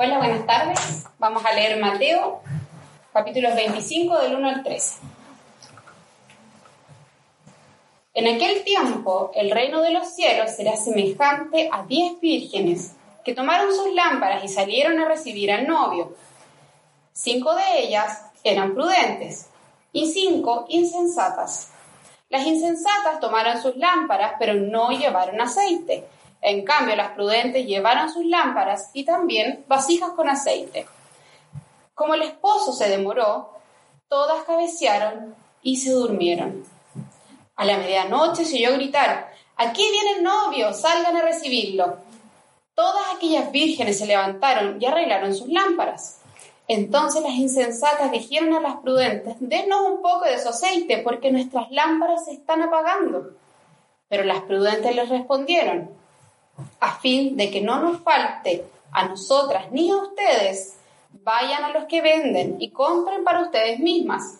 Hola, buenas tardes. Vamos a leer Mateo, capítulos 25 del 1 al 13. En aquel tiempo, el reino de los cielos será semejante a diez vírgenes que tomaron sus lámparas y salieron a recibir al novio. Cinco de ellas eran prudentes y cinco insensatas. Las insensatas tomaron sus lámparas, pero no llevaron aceite. En cambio, las prudentes llevaron sus lámparas y también vasijas con aceite. Como el esposo se demoró, todas cabecearon y se durmieron. A la medianoche se oyó gritar, aquí viene el novio, salgan a recibirlo. Todas aquellas vírgenes se levantaron y arreglaron sus lámparas. Entonces las insensatas dijeron a las prudentes, denos un poco de su aceite, porque nuestras lámparas se están apagando. Pero las prudentes les respondieron, a fin de que no nos falte a nosotras ni a ustedes, vayan a los que venden y compren para ustedes mismas.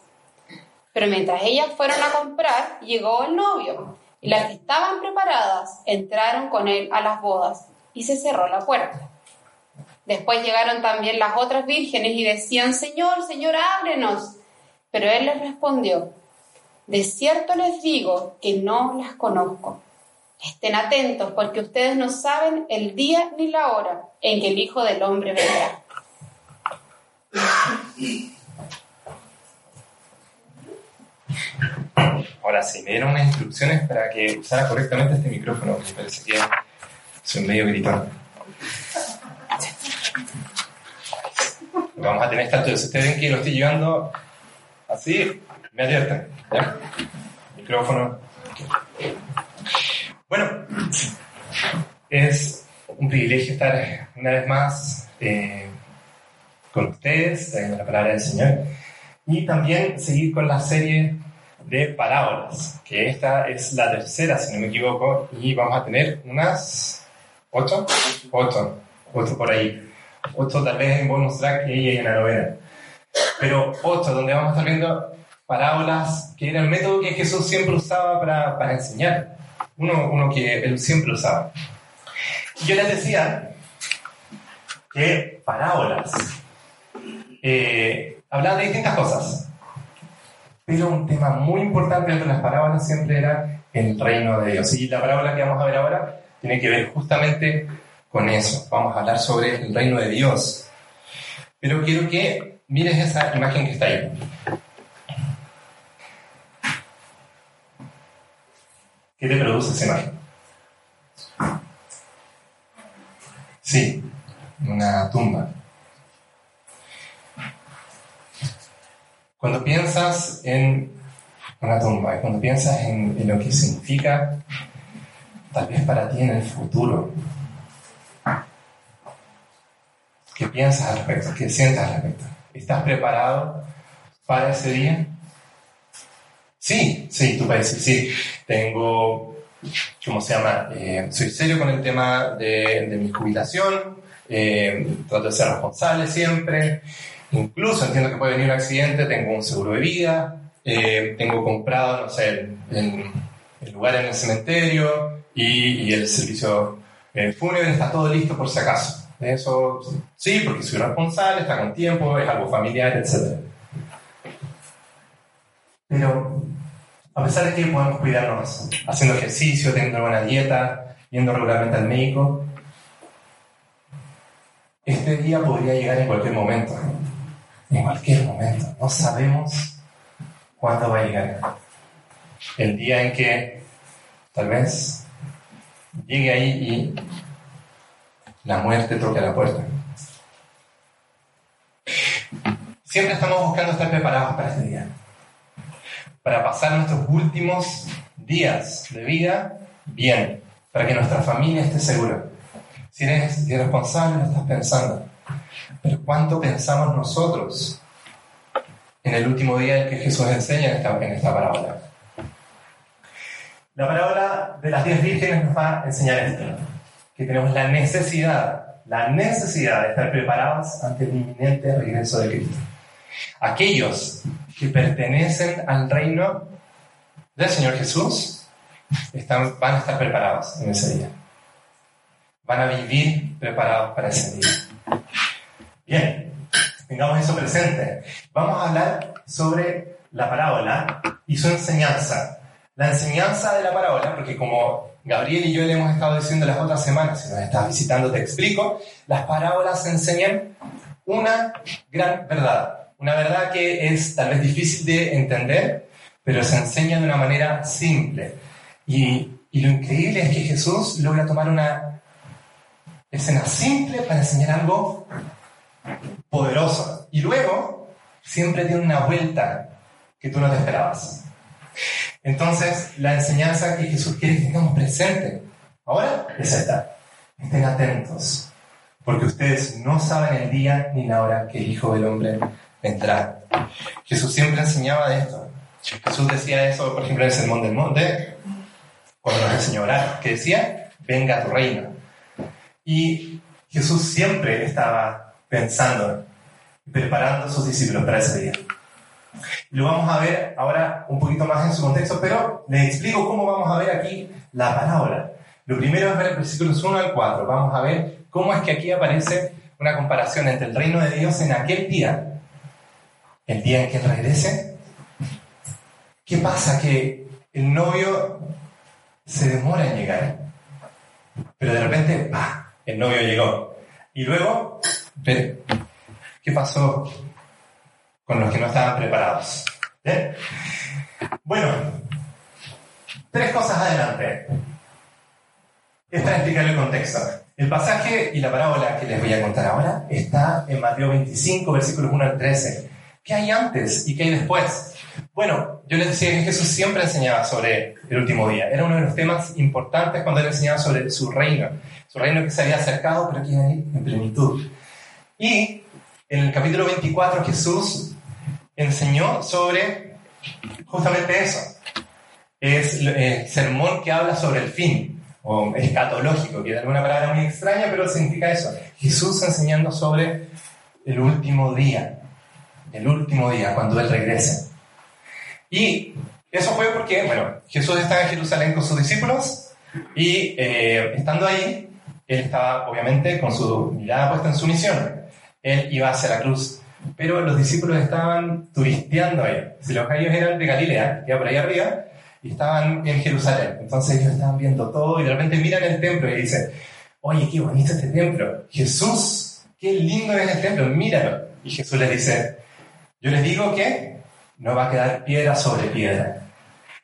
Pero mientras ellas fueron a comprar, llegó el novio, y las que estaban preparadas entraron con él a las bodas, y se cerró la puerta. Después llegaron también las otras vírgenes y decían, Señor, Señor, ábrenos. Pero él les respondió, de cierto les digo que no las conozco. Estén atentos porque ustedes no saben el día ni la hora en que el Hijo del Hombre vendrá. Ahora sí, me dieron unas instrucciones para que usara correctamente este micrófono, me parece que soy medio gritón. Vamos a tener esta Si ustedes ven que lo estoy llevando así, me advierten. Micrófono. Bueno, es un privilegio estar una vez más eh, con ustedes, trayendo la palabra del Señor, y también seguir con la serie de parábolas, que esta es la tercera, si no me equivoco, y vamos a tener unas ocho, ocho, ocho por ahí, ocho tal vez en bonus track y en la novena, pero ocho donde vamos a estar viendo parábolas que era el método que Jesús siempre usaba para, para enseñar uno, uno que él siempre usaba. Yo les decía que parábolas eh, hablaban de distintas cosas, pero un tema muy importante de las parábolas siempre era el reino de Dios. Y la parábola que vamos a ver ahora tiene que ver justamente con eso. Vamos a hablar sobre el reino de Dios. Pero quiero que mires esa imagen que está ahí. ¿Qué te produce esa imagen? Sí, una tumba. Cuando piensas en una tumba y cuando piensas en, lo que significa, tal vez para ti en el futuro, ¿qué piensas al respecto? ¿Qué sientes al respecto? ¿Estás preparado para ese día? Sí, sí, tú puedes decir, sí, tengo, ¿cómo se llama? Eh, soy serio con el tema de, mi jubilación, eh, trato de ser responsable siempre, incluso entiendo que puede venir un accidente, tengo un seguro de vida, eh, tengo comprado, no sé, el, lugar en el cementerio y, el servicio fúnebre está todo listo por si acaso. Eso sí, porque soy responsable, está con tiempo, es algo familiar, etc. Pero a pesar de que podemos cuidarnos haciendo ejercicio, teniendo buena dieta, yendo regularmente al médico, este día podría llegar en cualquier momento. En cualquier momento. No sabemos cuándo va a llegar. El día en que tal vez llegue ahí y la muerte toque a la puerta. Siempre estamos buscando estar preparados para este día para pasar nuestros últimos días de vida bien, para que nuestra familia esté segura. Si eres irresponsable, lo estás pensando. Pero ¿cuánto pensamos nosotros en el último día que Jesús enseña en esta, en esta parábola? La parábola de las diez vírgenes nos va a enseñar esto, que tenemos la necesidad, la necesidad de estar preparados ante el inminente regreso de Cristo. Aquellos que pertenecen al reino del Señor Jesús están, van a estar preparados en ese día. Van a vivir preparados para ese día. Bien, tengamos eso presente. Vamos a hablar sobre la parábola y su enseñanza. La enseñanza de la parábola, porque como Gabriel y yo le hemos estado diciendo las otras semanas, si nos estás visitando te explico, las parábolas enseñan una gran verdad. Una verdad que es tal vez difícil de entender, pero se enseña de una manera simple. Y, lo increíble es que Jesús logra tomar una escena simple para enseñar algo poderoso. Y luego siempre tiene una vuelta que tú no te esperabas. Entonces, la enseñanza que Jesús quiere que tengamos presente ahora es esta. Estén atentos, porque ustedes no saben el día ni la hora que el Hijo del Hombre vendrá. Jesús siempre enseñaba de esto. Jesús decía eso, por ejemplo, en el Sermón del Monte, cuando nos enseñó a orar, que decía, venga a tu reino. Y Jesús siempre estaba pensando, preparando a sus discípulos para ese día. Lo vamos a ver ahora un poquito más en su contexto, pero les explico cómo vamos a ver aquí la parábola. Lo primero es ver el versículos 1 al 4. Vamos a ver cómo es que aquí aparece una comparación entre el reino de Dios en aquel día, el día en que Él regrese. ¿Qué pasa? Que el novio se demora en llegar, pero de repente, ¡pah! El novio llegó. Y luego, ¿qué pasó con los que no estaban preparados? Bueno, tres cosas adelante. Es para explicar el contexto. El pasaje y la parábola que les voy a contar ahora está en Mateo 25, versículos 1 al 13. ¿Qué hay antes y qué hay después? Bueno, yo les decía que Jesús siempre enseñaba sobre el último día. Era uno de los temas importantes cuando él enseñaba sobre su reino. Su reino que se había acercado, pero que iba en plenitud. Y en el capítulo 24 Jesús enseñó sobre justamente eso. Es el sermón que habla sobre el fin, o escatológico, que es una palabra muy extraña, pero significa eso. Jesús enseñando sobre el último día, el último día, cuando Él regrese. Y eso fue porque, bueno, Jesús estaba en Jerusalén con sus discípulos y eh, estando ahí, Él estaba obviamente con su mirada puesta en su misión. Él iba hacia la cruz, pero los discípulos estaban turisteando ahí. Si los gallos eran de Galilea, que por ahí arriba, y estaban en Jerusalén. Entonces ellos estaban viendo todo y de repente miran el templo y dicen, oye, qué bonito este templo. Jesús, qué lindo es el templo, míralo. Y Jesús les dice, yo les digo que no va a quedar piedra sobre piedra.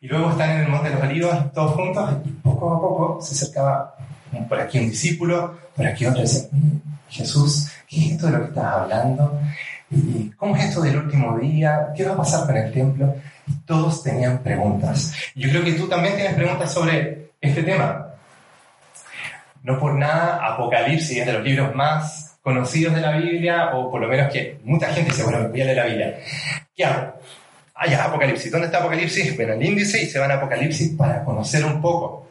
Y luego están en el Monte de los Olivos todos juntos y poco a poco se acercaba por aquí un discípulo, por aquí otro, y dice, Jesús, ¿qué es esto de lo que estás hablando? ¿Y cómo es esto del último día? ¿Qué va a pasar con el templo? Y todos tenían preguntas. Yo creo que tú también tienes preguntas sobre este tema. No por nada, Apocalipsis es de los libros más conocidos de la Biblia, o por lo menos que mucha gente dice, bueno, voy a leer la Biblia. ¿Qué hago? Ah, ya, Apocalipsis. ¿Dónde está Apocalipsis? Ven al índice y se van a Apocalipsis para conocer un poco.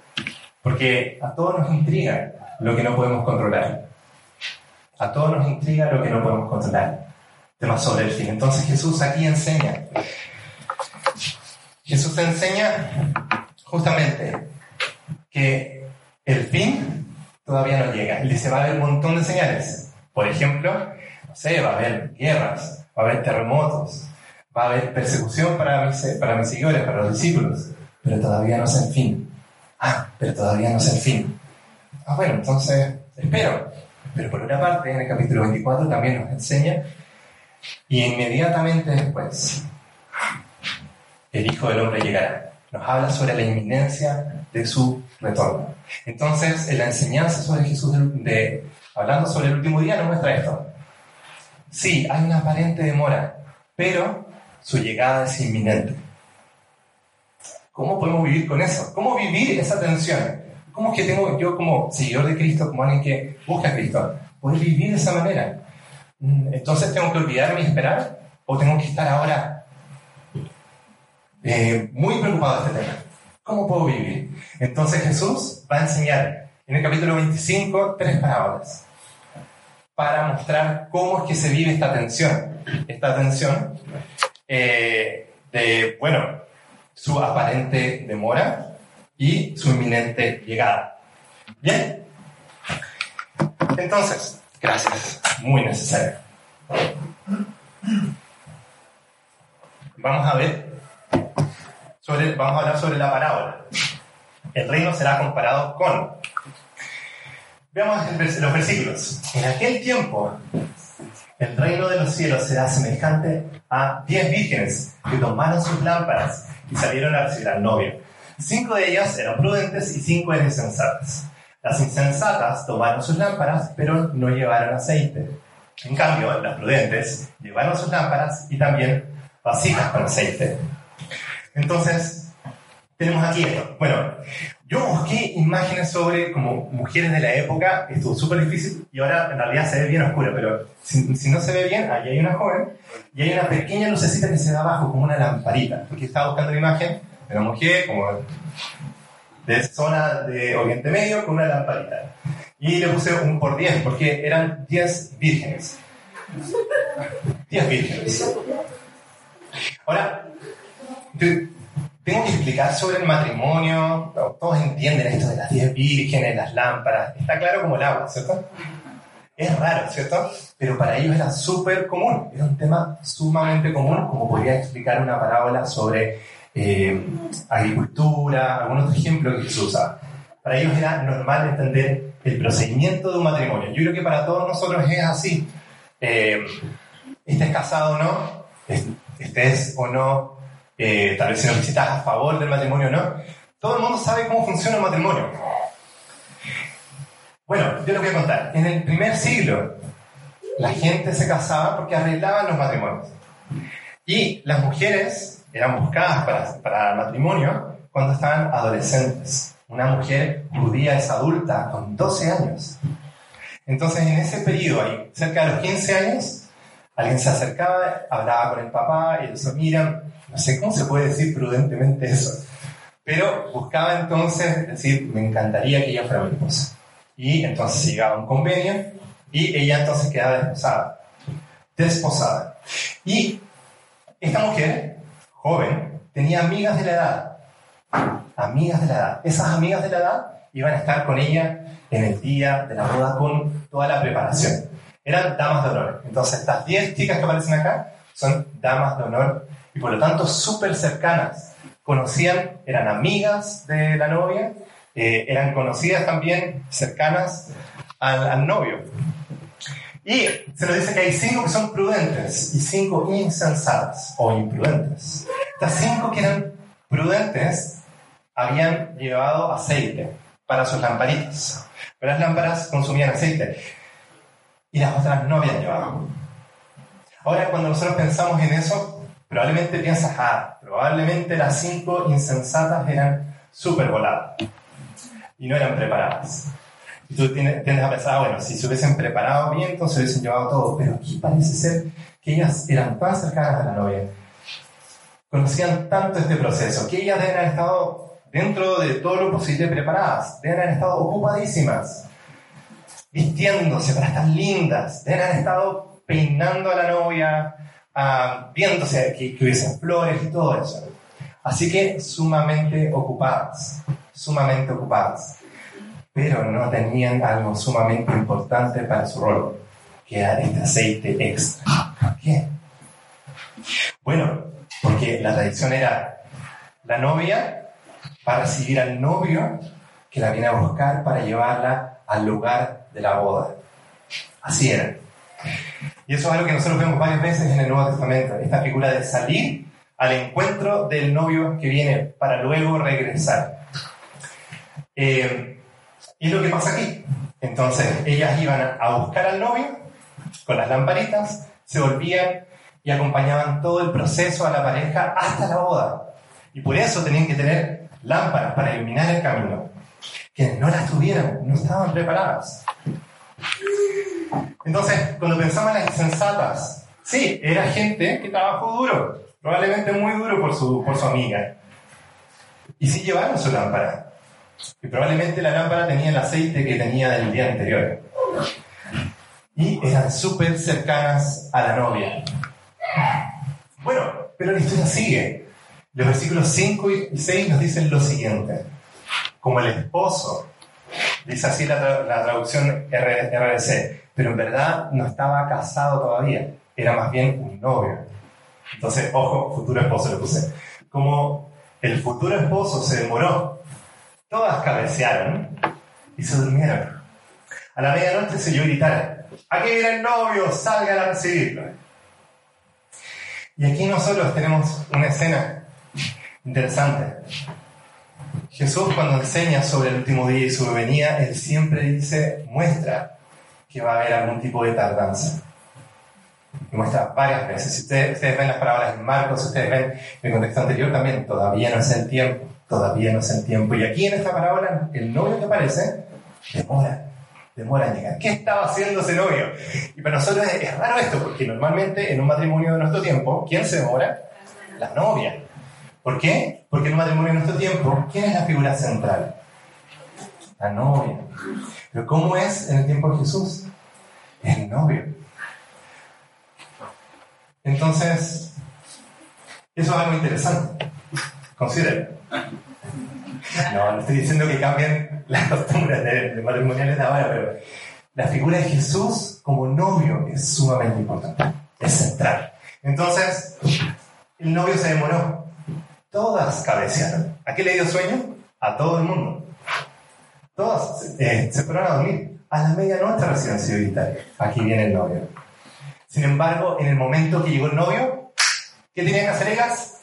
Porque a todos nos intriga lo que no podemos controlar. A todos nos intriga lo que no podemos controlar. Tema sobre el fin. Entonces Jesús aquí enseña. Jesús enseña justamente que el fin todavía no llega. Él dice, va a haber un montón de señales. Por ejemplo, no sé, va a haber guerras, va a haber terremotos, va a haber persecución para mis, para mis seguidores, para los discípulos, pero todavía no es el fin. Ah, pero todavía no es el fin. Ah, bueno, entonces espero. Pero por otra parte, en el capítulo 24 también nos enseña, y inmediatamente después, el Hijo del Hombre llegará. Nos habla sobre la inminencia de su retorno. Entonces, en la enseñanza sobre Jesús, de, hablando sobre el último día, nos muestra esto. Sí, hay una aparente demora, pero su llegada es inminente. ¿Cómo podemos vivir con eso? ¿Cómo vivir esa tensión? ¿Cómo es que tengo yo como seguidor de Cristo, como alguien que busca a Cristo, poder vivir de esa manera? Mm, entonces tengo que olvidarme y esperar o tengo que estar ahora eh, muy preocupado de este tema. ¿Cómo puedo vivir? Entonces Jesús va a enseñar en el capítulo 25 tres parábolas para mostrar cómo es que se vive esta tensión. Esta tensión eh, de, bueno, su aparente demora y su inminente llegada. Bien. Entonces, gracias. Muy necesario. Vamos a ver sobre, vamos a hablar sobre la parábola. El reino será comparado con. Veamos los versículos. En aquel tiempo, el reino de los cielos será semejante a diez vírgenes que tomaron sus lámparas y salieron a recibir al novio. Cinco de ellas eran prudentes y cinco eran insensatas. Las insensatas tomaron sus lámparas, pero no llevaron aceite. En cambio, las prudentes llevaron sus lámparas y también vasijas con aceite. Entonces, tenemos aquí esto. Bueno, yo busqué imágenes sobre como mujeres de la época, estuvo súper difícil y ahora en realidad se ve bien oscuro, pero si, no se ve bien, ahí hay una joven y hay una pequeña lucecita que se da abajo como una lamparita, porque estaba buscando la imagen de una mujer como de zona de Oriente Medio con una lamparita. Y le puse un por 10, porque eran 10 vírgenes. 10 vírgenes. Ahora, tengo que explicar sobre el matrimonio. Todos entienden esto de las 10 vírgenes, las lámparas. Está claro como el agua, ¿cierto? Es raro, ¿cierto? Pero para ellos era súper común. Era un tema sumamente común, como podría explicar una parábola sobre eh, agricultura, algún otro ejemplo que se usa. Para ellos era normal entender el procedimiento de un matrimonio. Yo creo que para todos nosotros es así. Eh, estés casado o no, estés o no, eh, tal vez si no visitas a favor del matrimonio o no, todo el mundo sabe cómo funciona el matrimonio. Bueno, yo lo voy a contar. En el primer siglo, la gente se casaba porque arreglaban los matrimonios. Y las mujeres eran buscadas para, para el matrimonio cuando estaban adolescentes. Una mujer judía es adulta con 12 años. Entonces, en ese periodo, ahí, cerca de los 15 años, alguien se acercaba, hablaba con el papá y ellos miran, no sé cómo se puede decir prudentemente eso, pero buscaba entonces decir, me encantaría que ella fuera mi esposa. Y entonces llegaba un convenio y ella entonces quedaba desposada. Desposada. Y esta mujer, joven, tenía amigas de la edad. Amigas de la edad. Esas amigas de la edad iban a estar con ella en el día de la boda con toda la preparación. Eran damas de honor. Entonces, estas 10 chicas que aparecen acá son damas de honor y por lo tanto súper cercanas. Conocían, eran amigas de la novia, eh, eran conocidas también, cercanas al, al novio. Y se nos dice que hay cinco que son prudentes y cinco insensatas o imprudentes. Estas cinco que eran prudentes habían llevado aceite para sus lamparitas. Pero las lámparas consumían aceite y las otras no habían llevado. Ahora, cuando nosotros pensamos en eso, probablemente piensas, ah, probablemente las cinco insensatas eran súper voladas y no eran preparadas. Y tú tiendes a pensar, bueno, si se hubiesen preparado bien, entonces hubiesen llevado todo. Pero aquí parece ser que ellas eran tan cercanas a la novia, conocían tanto este proceso, que ellas deben haber estado dentro de todo lo posible preparadas, deben haber estado ocupadísimas, vistiéndose para estar lindas, deben haber estado peinando a la novia, uh, viéndose que, que hubiesen flores y todo eso. Así que sumamente ocupadas, sumamente ocupadas pero no tenían algo sumamente importante para su rol, que era este aceite extra. ¿Por qué? Bueno, porque la tradición era la novia para recibir al novio que la viene a buscar para llevarla al lugar de la boda. Así era. Y eso es algo que nosotros vemos varias veces en el Nuevo Testamento, esta figura de salir al encuentro del novio que viene para luego regresar. Eh, y lo que pasa aquí. Entonces, ellas iban a buscar al novio con las lamparitas, se volvían y acompañaban todo el proceso a la pareja hasta la boda. Y por eso tenían que tener lámparas para iluminar el camino. quienes no las tuvieron, no estaban preparadas. Entonces, cuando pensamos en las insensatas, sí, era gente que trabajó duro, probablemente muy duro por su, por su amiga. Y sí llevaron su lámpara. Y probablemente la lámpara tenía el aceite que tenía del día anterior. Y eran súper cercanas a la novia. Bueno, pero la historia sigue. Los versículos 5 y 6 nos dicen lo siguiente. Como el esposo, dice así la, traducción RDC, pero en verdad no estaba casado todavía, era más bien un novio. Entonces, ojo, futuro esposo le puse. Como el futuro esposo se demoró, todas cabecearon y se durmieron. A la medianoche se oyó gritar, aquí viene el novio, salgan a recibirlo. Y aquí nosotros tenemos una escena interesante. Jesús cuando enseña sobre el último día y su venida, Él siempre dice, muestra que va a haber algún tipo de tardanza. Y muestra varias veces. Si ustedes, ven las palabras en Marcos, si ustedes ven el contexto anterior también, todavía no es el tiempo, todavía no es el tiempo. Y aquí en esta parábola, el novio que aparece, demora, demora en llegar. ¿Qué estaba haciendo ese novio? Y para nosotros es raro esto, porque normalmente en un matrimonio de nuestro tiempo, ¿quién se demora? La novia. ¿Por qué? Porque en un matrimonio de nuestro tiempo, ¿quién es la figura central? La novia. Pero ¿cómo es en el tiempo de Jesús? El novio. Entonces, eso es algo interesante. Consideren. No, no estoy diciendo que cambien las costumbres de, matrimoniales de ahora, pero la figura de Jesús como novio es sumamente importante. Es central. Entonces, el novio se demoró. Todas cabecearon. ¿A qué le dio sueño? A todo el mundo. Todas eh, se fueron a dormir. A la medianoche recién vital. Aquí viene el novio. Sin embargo, en el momento que llegó el novio, ¿qué tenían que hacer ellas?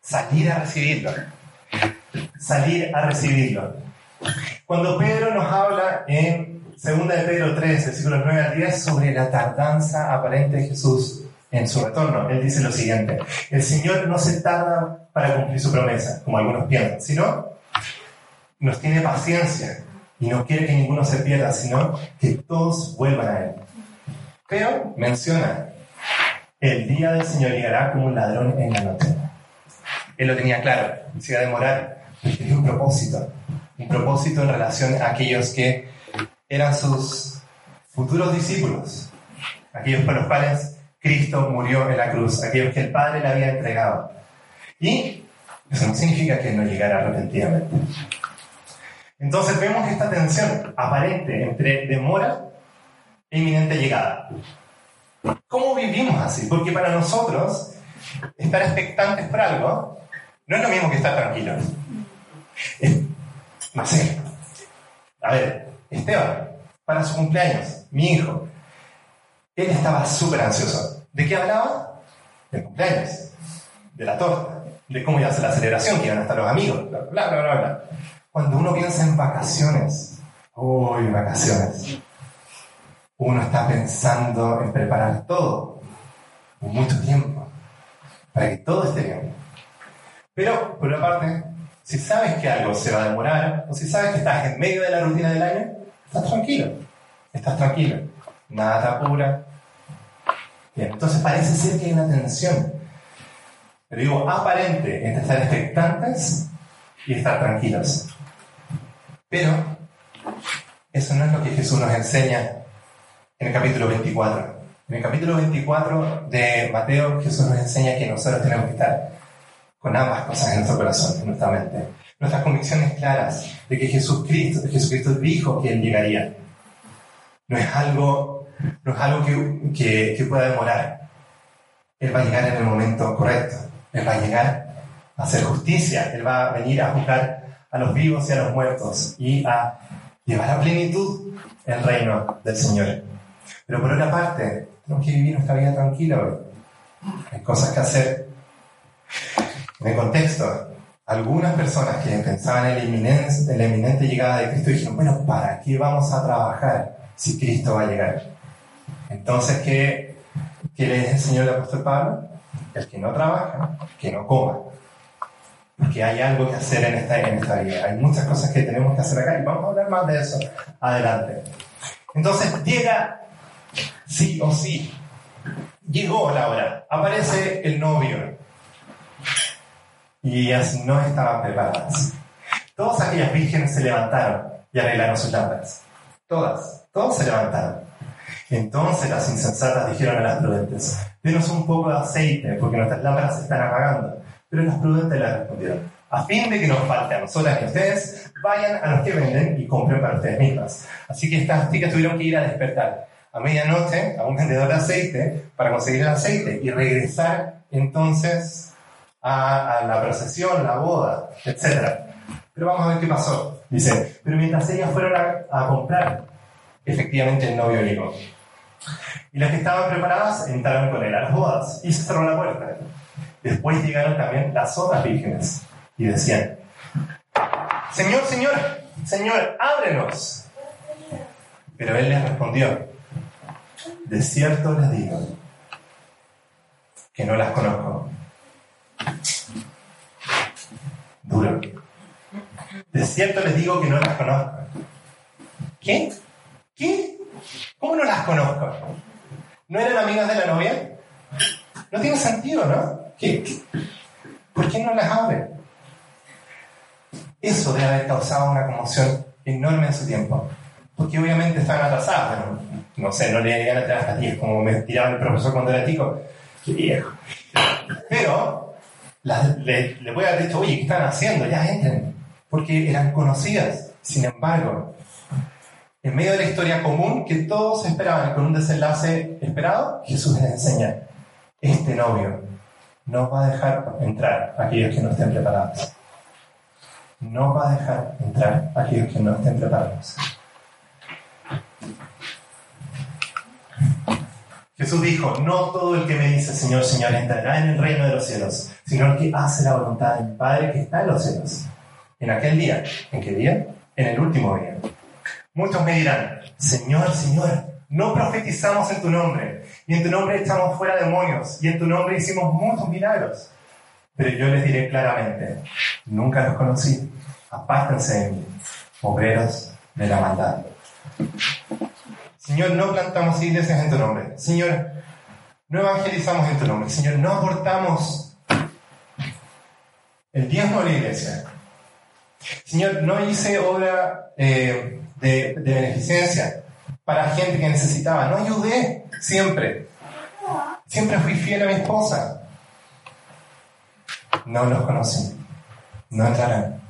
Salir a recibirlo. Salir a recibirlo. Cuando Pedro nos habla en 2 de Pedro 3, versículos 9 al 10, sobre la tardanza aparente de Jesús en su retorno, él dice lo siguiente, el Señor no se tarda para cumplir su promesa, como algunos piensan, sino nos tiene paciencia y no quiere que ninguno se pierda, sino que todos vuelvan a Él. Pero menciona, el día del Señor llegará como un ladrón en la noche. Él lo tenía claro, se iba a demorar, pero tenía un propósito, un propósito en relación a aquellos que eran sus futuros discípulos, aquellos para los cuales Cristo murió en la cruz, aquellos que el Padre le había entregado. Y eso no significa que no llegara repentinamente. Entonces vemos esta tensión aparente entre demora e inminente llegada. ¿Cómo vivimos así? Porque para nosotros estar expectantes por algo no es lo mismo que estar tranquilos. no sé. A ver, Esteban, para su cumpleaños, mi hijo, él estaba súper ansioso. ¿De qué hablaba? De cumpleaños, de la torta, de cómo iba a ser la celebración, que iban a estar los amigos, bla, bla, bla, bla. Cuando uno piensa en vacaciones, uy, vacaciones, uno está pensando en preparar todo, mucho tiempo, para que todo esté bien. Pero, por una parte, si sabes que algo se va a demorar, o si sabes que estás en medio de la rutina del año, estás tranquilo, estás tranquilo, nada te apura. Bien, entonces parece ser que hay una tensión pero digo aparente entre estar expectantes y estar tranquilos. Pero eso no es lo que Jesús nos enseña en el capítulo 24. En el capítulo 24 de Mateo, Jesús nos enseña que nosotros tenemos que estar con ambas cosas en nuestro corazón, en nuestra mente. Nuestras convicciones claras de que Jesucristo, Jesucristo dijo que Él llegaría. No es algo, no es algo que, que, que pueda demorar. Él va a llegar en el momento correcto. Él va a llegar a hacer justicia, Él va a venir a juzgar a los vivos y a los muertos y a llevar a plenitud el reino del Señor. Pero por otra parte, tenemos que vivir nuestra vida tranquila hoy. Hay cosas que hacer. En el contexto, algunas personas que pensaban en la inminente, en la inminente llegada de Cristo dijeron, bueno, ¿para qué vamos a trabajar si Cristo va a llegar? Entonces, ¿qué, qué le dice el apóstol Pablo? El que no trabaja, que no coma. porque hay algo que hacer en esta, en esta vida. Hay muchas cosas que tenemos que hacer acá y vamos a hablar más de eso adelante. Entonces llega, sí o sí, llegó la hora, aparece el novio y ellas no estaban preparadas. Todas aquellas vírgenes se levantaron y arreglaron sus lámparas. Todas, todos se levantaron. Entonces las insensatas dijeron a las prudentes, denos un poco de aceite porque nuestras lámparas se están apagando. Pero las prudentes le respondieron, a fin de que nos falte a nosotras y a ustedes, vayan a los que venden y compren para ustedes mismas. Así que estas chicas tuvieron que ir a despertar a medianoche a un vendedor de aceite para conseguir el aceite y regresar entonces a, la procesión, la boda, etc. Pero vamos a ver qué pasó. Dice, pero mientras ellas fueron a, a comprar, efectivamente el novio llegó. Y las que estaban preparadas entraron con él a las bodas y se cerró la puerta. Después llegaron también las otras vírgenes y decían, Señor, Señor, Señor, ábrenos. Pero él les respondió, de cierto les digo que no las conozco. Duro. De cierto les digo que no las conozco. ¿Qué? ¿Qué? ¿Cómo no las conozco? ¿No eran amigas de la novia? No tiene sentido, ¿no? ¿Qué, por qué no las abre? Eso debe haber causado una conmoción enorme en su tiempo. Porque obviamente estaban atrasadas, no sé, no le llegan a entrar a las 10 como me tiraba el profesor cuando era chico. Qué viejo. Pero le, le voy a haber dicho, oye, ¿qué están haciendo? Ya entren. Porque eran conocidas. Sin embargo, en medio de la historia común que todos esperaban con un desenlace esperado, Jesús les enseña, este novio no va a dejar entrar a aquellos que no estén preparados. No va a dejar entrar a aquellos que no estén preparados. Jesús dijo, no todo el que me dice Señor, Señor entrará en el reino de los cielos, sino el que hace la voluntad de mi Padre que está en los cielos. En aquel día, ¿en qué día? En el último día. Muchos me dirán, Señor, Señor, no profetizamos en tu nombre, y en tu nombre echamos fuera demonios, y en tu nombre hicimos muchos milagros. Pero yo les diré claramente, nunca los conocí, apártense de mí, obreros de la maldad. Señor, no plantamos iglesias en tu nombre. Señor, no evangelizamos en tu nombre. Señor, no aportamos el diezmo a la iglesia. Señor, no hice obra eh, de, beneficencia para gente que necesitaba. No ayudé siempre. Siempre fui fiel a mi esposa. No los conocí. No entrarán.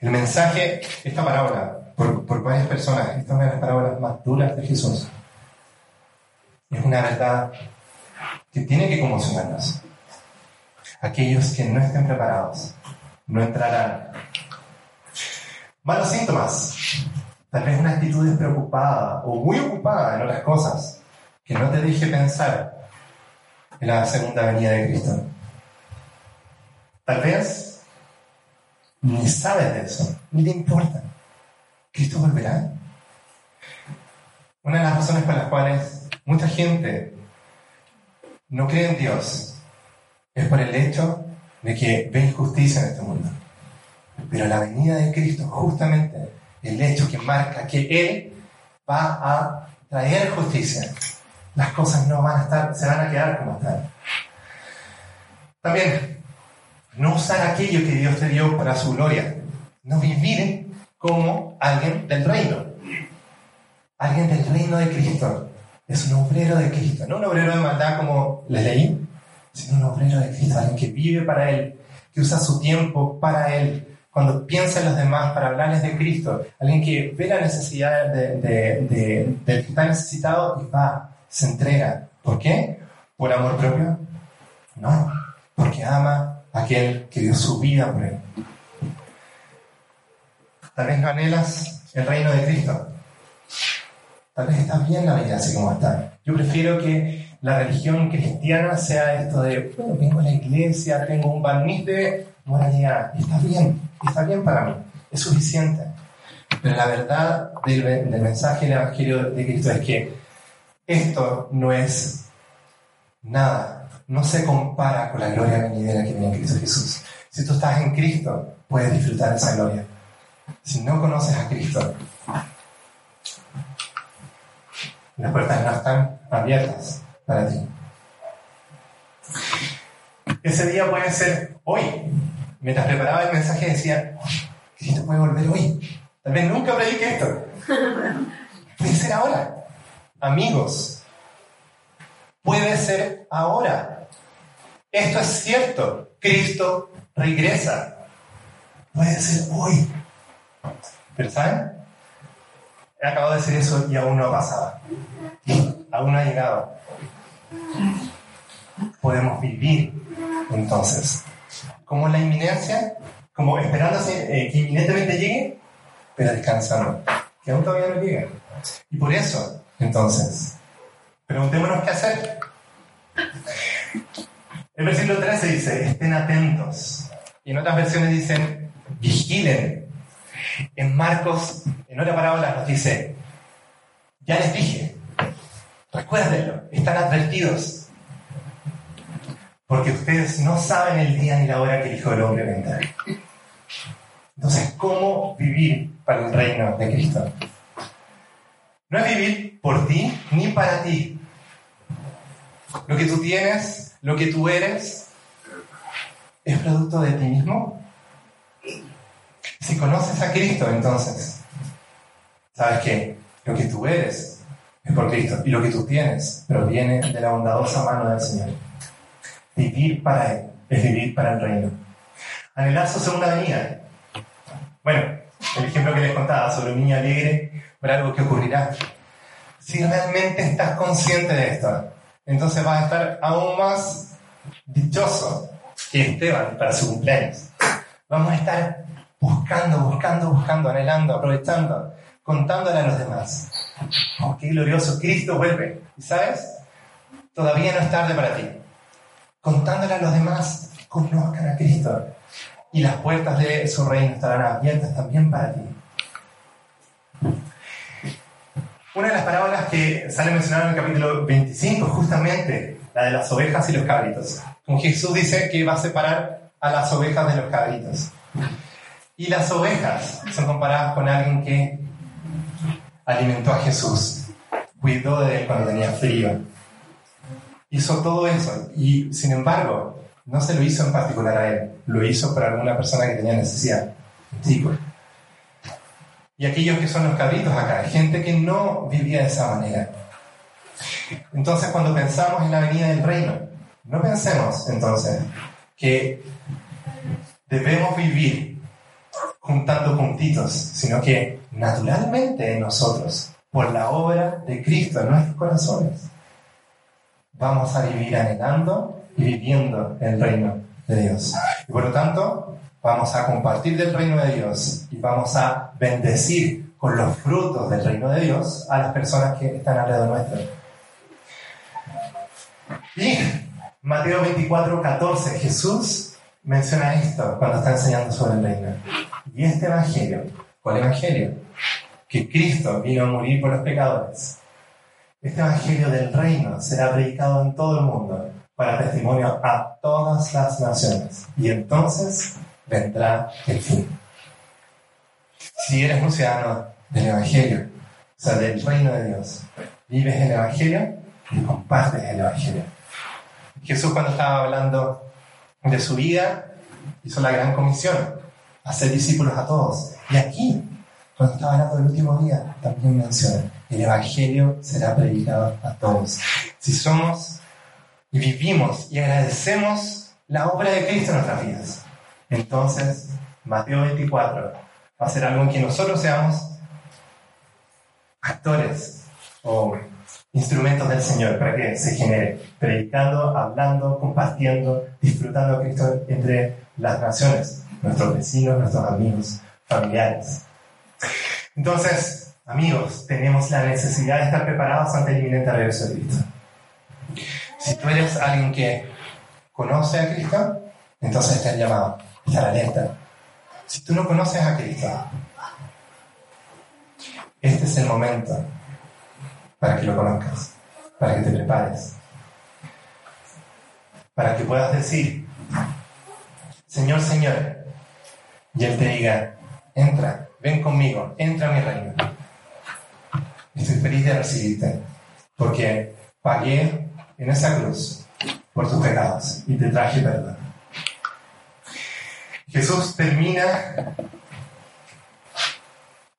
El mensaje, esta parábola, por, por varias personas, esta es una de las parábolas más duras de Jesús. Es una verdad que tiene que conmocionarnos. Aquellos que no estén preparados no entrarán Malos síntomas. Tal vez una actitud despreocupada o muy ocupada en otras cosas que no te deje pensar en la segunda venida de Cristo. Tal vez ni sabes de eso, ni te importa. Cristo volverá. Una de las razones por las cuales mucha gente no cree en Dios es por el hecho de que ve injusticia en este mundo. Pero la venida de Cristo, justamente el hecho que marca que Él va a traer justicia. Las cosas no van a estar, se van a quedar como están. También, no usar aquello que Dios te dio para su gloria. No vivir como alguien del reino. Alguien del reino de Cristo. Es un obrero de Cristo. No un obrero de maldad como les leí, sino un obrero de Cristo. Alguien que vive para Él, que usa su tiempo para Él, cuando piensa en los demás para hablarles de Cristo, alguien que ve la necesidad de, de, del que está necesitado y va, se entrega. ¿Por qué? ¿Por amor propio? No, porque ama a aquel que dio su vida por él. Tal vez no el reino de Cristo. Tal vez está bien la vida así como está. Yo prefiero que la religión cristiana sea esto de, bueno, vengo a la iglesia, tengo un barniz moralidad. Está bien, está bien para mí, es suficiente. Pero la verdad del, mensaje del Evangelio de Cristo es que esto no es nada, no se compara con la gloria venidera que viene en Cristo Jesús. Si tú estás en Cristo, puedes disfrutar de esa gloria. Si no conoces a Cristo, las puertas no están abiertas para ti. Ese día puede ser hoy. Mientras preparaba el mensaje decía, Cristo puede volver hoy. Tal vez nunca predique esto. Puede ser ahora. Amigos, puede ser ahora. Esto es cierto. Cristo regresa. Puede ser hoy. Pero ¿saben? He acabado de decir eso y aún no ha pasado. Aún no ha llegado. Podemos vivir entonces como la inminencia, como esperando eh, que inminentemente llegue, pero descansando, que aún todavía no llega. Y por eso, entonces, preguntémonos qué hacer. El versículo 13 dice, estén atentos. Y en otras versiones dicen, vigilen. En Marcos, en otra parábola nos dice, ya les dije, recuérdenlo, están advertidos. Porque ustedes no saben el día ni la hora que el Hijo del Hombre vendrá. Entonces, ¿cómo vivir para el reino de Cristo? No es vivir por ti ni para ti. Lo que tú tienes, lo que tú eres, es producto de ti mismo. Si conoces a Cristo, entonces, sabes que lo que tú eres es por Cristo y lo que tú tienes proviene de la bondadosa mano del Señor. Vivir para Él es vivir para el reino. Anhelar su segunda venida. Bueno, el ejemplo que les contaba sobre un niño alegre por algo que ocurrirá. Si realmente estás consciente de esto, entonces vas a estar aún más dichoso que Esteban para su cumpleaños. Vamos a estar buscando, buscando, buscando, anhelando, aprovechando, contándole a los demás. Oh, qué glorioso, Cristo vuelve. ¿Y sabes? Todavía no es tarde para ti. Contándole a los demás, conozcan a Cristo. Y las puertas de su reino estarán abiertas también para ti. Una de las parábolas que sale mencionada en el capítulo 25, justamente, la de las ovejas y los cabritos. Como Jesús dice que va a separar a las ovejas de los cabritos. Y las ovejas son comparadas con alguien que alimentó a Jesús, cuidó de él cuando tenía frío. Hizo todo eso y sin embargo no se lo hizo en particular a él, lo hizo para alguna persona que tenía necesidad. Y aquellos que son los cabritos acá, gente que no vivía de esa manera. Entonces cuando pensamos en la venida del reino, no pensemos entonces que debemos vivir juntando puntitos, sino que naturalmente en nosotros, por la obra de Cristo en nuestros corazones, vamos a vivir anhelando y viviendo el reino de Dios. Y por lo tanto, vamos a compartir del reino de Dios y vamos a bendecir con los frutos del reino de Dios a las personas que están alrededor nuestro. Y Mateo 24, 14, Jesús menciona esto cuando está enseñando sobre el reino. Y este evangelio, ¿cuál evangelio? Que Cristo vino a morir por los pecadores. Este evangelio del reino será predicado en todo el mundo para testimonio a todas las naciones. Y entonces vendrá el fin. Si eres un ciudadano del Evangelio, o sea, del reino de Dios, vives el Evangelio y compartes el Evangelio. Jesús cuando estaba hablando de su vida, hizo la gran comisión, hacer discípulos a todos. Y aquí, cuando estaba hablando del último día, también menciona, el Evangelio será predicado a todos. Si somos y vivimos y agradecemos la obra de Cristo en nuestras vidas, entonces Mateo 24 va a ser algo en que nosotros seamos actores o instrumentos del Señor para que se genere, predicando, hablando, compartiendo, disfrutando a Cristo entre las naciones, nuestros vecinos, nuestros amigos, familiares. Entonces, amigos, tenemos la necesidad de estar preparados ante el inminente regreso de Cristo. Si tú eres alguien que conoce a Cristo, entonces estás llamado estar alerta. Si tú no conoces a Cristo, este es el momento para que lo conozcas, para que te prepares, para que puedas decir, Señor, Señor, y Él te diga, entra, ven conmigo, entra a mi reino. Estoy feliz de recibirte, porque pagué en esa cruz por tus pecados y te traje perdón. Jesús termina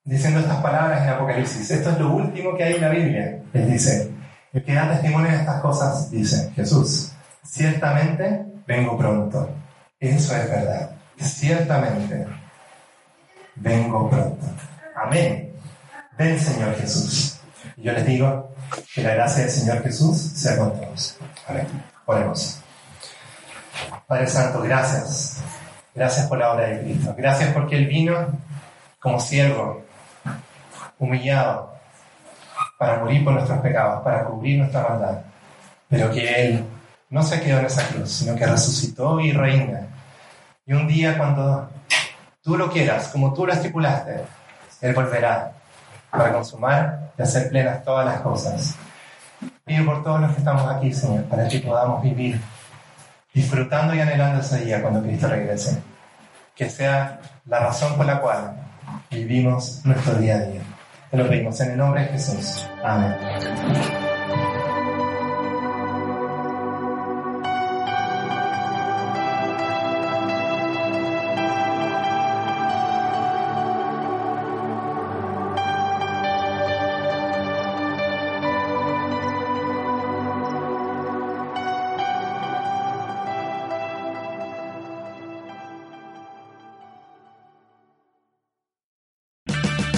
diciendo estas palabras en Apocalipsis. Esto es lo último que hay en la Biblia. Él dice, el que da testimonio de estas cosas, dice Jesús, ciertamente vengo pronto. Eso es verdad. Ciertamente vengo pronto. Amén. Ven Señor Jesús. Y yo les digo que la gracia del Señor Jesús sea con todos. Amén. Oremos. Padre Santo, gracias. Gracias por la obra de Cristo. Gracias porque Él vino como siervo, humillado, para morir por nuestros pecados, para cubrir nuestra maldad. Pero que Él no se quedó en esa cruz, sino que resucitó y reina. Y un día cuando tú lo quieras, como tú lo estipulaste, Él volverá para consumar y hacer plenas todas las cosas. Pido por todos los que estamos aquí, Señor, para que podamos vivir disfrutando y anhelando ese día cuando Cristo regrese. Que sea la razón por la cual vivimos nuestro día a día. Te lo pedimos en el nombre de Jesús. Amén.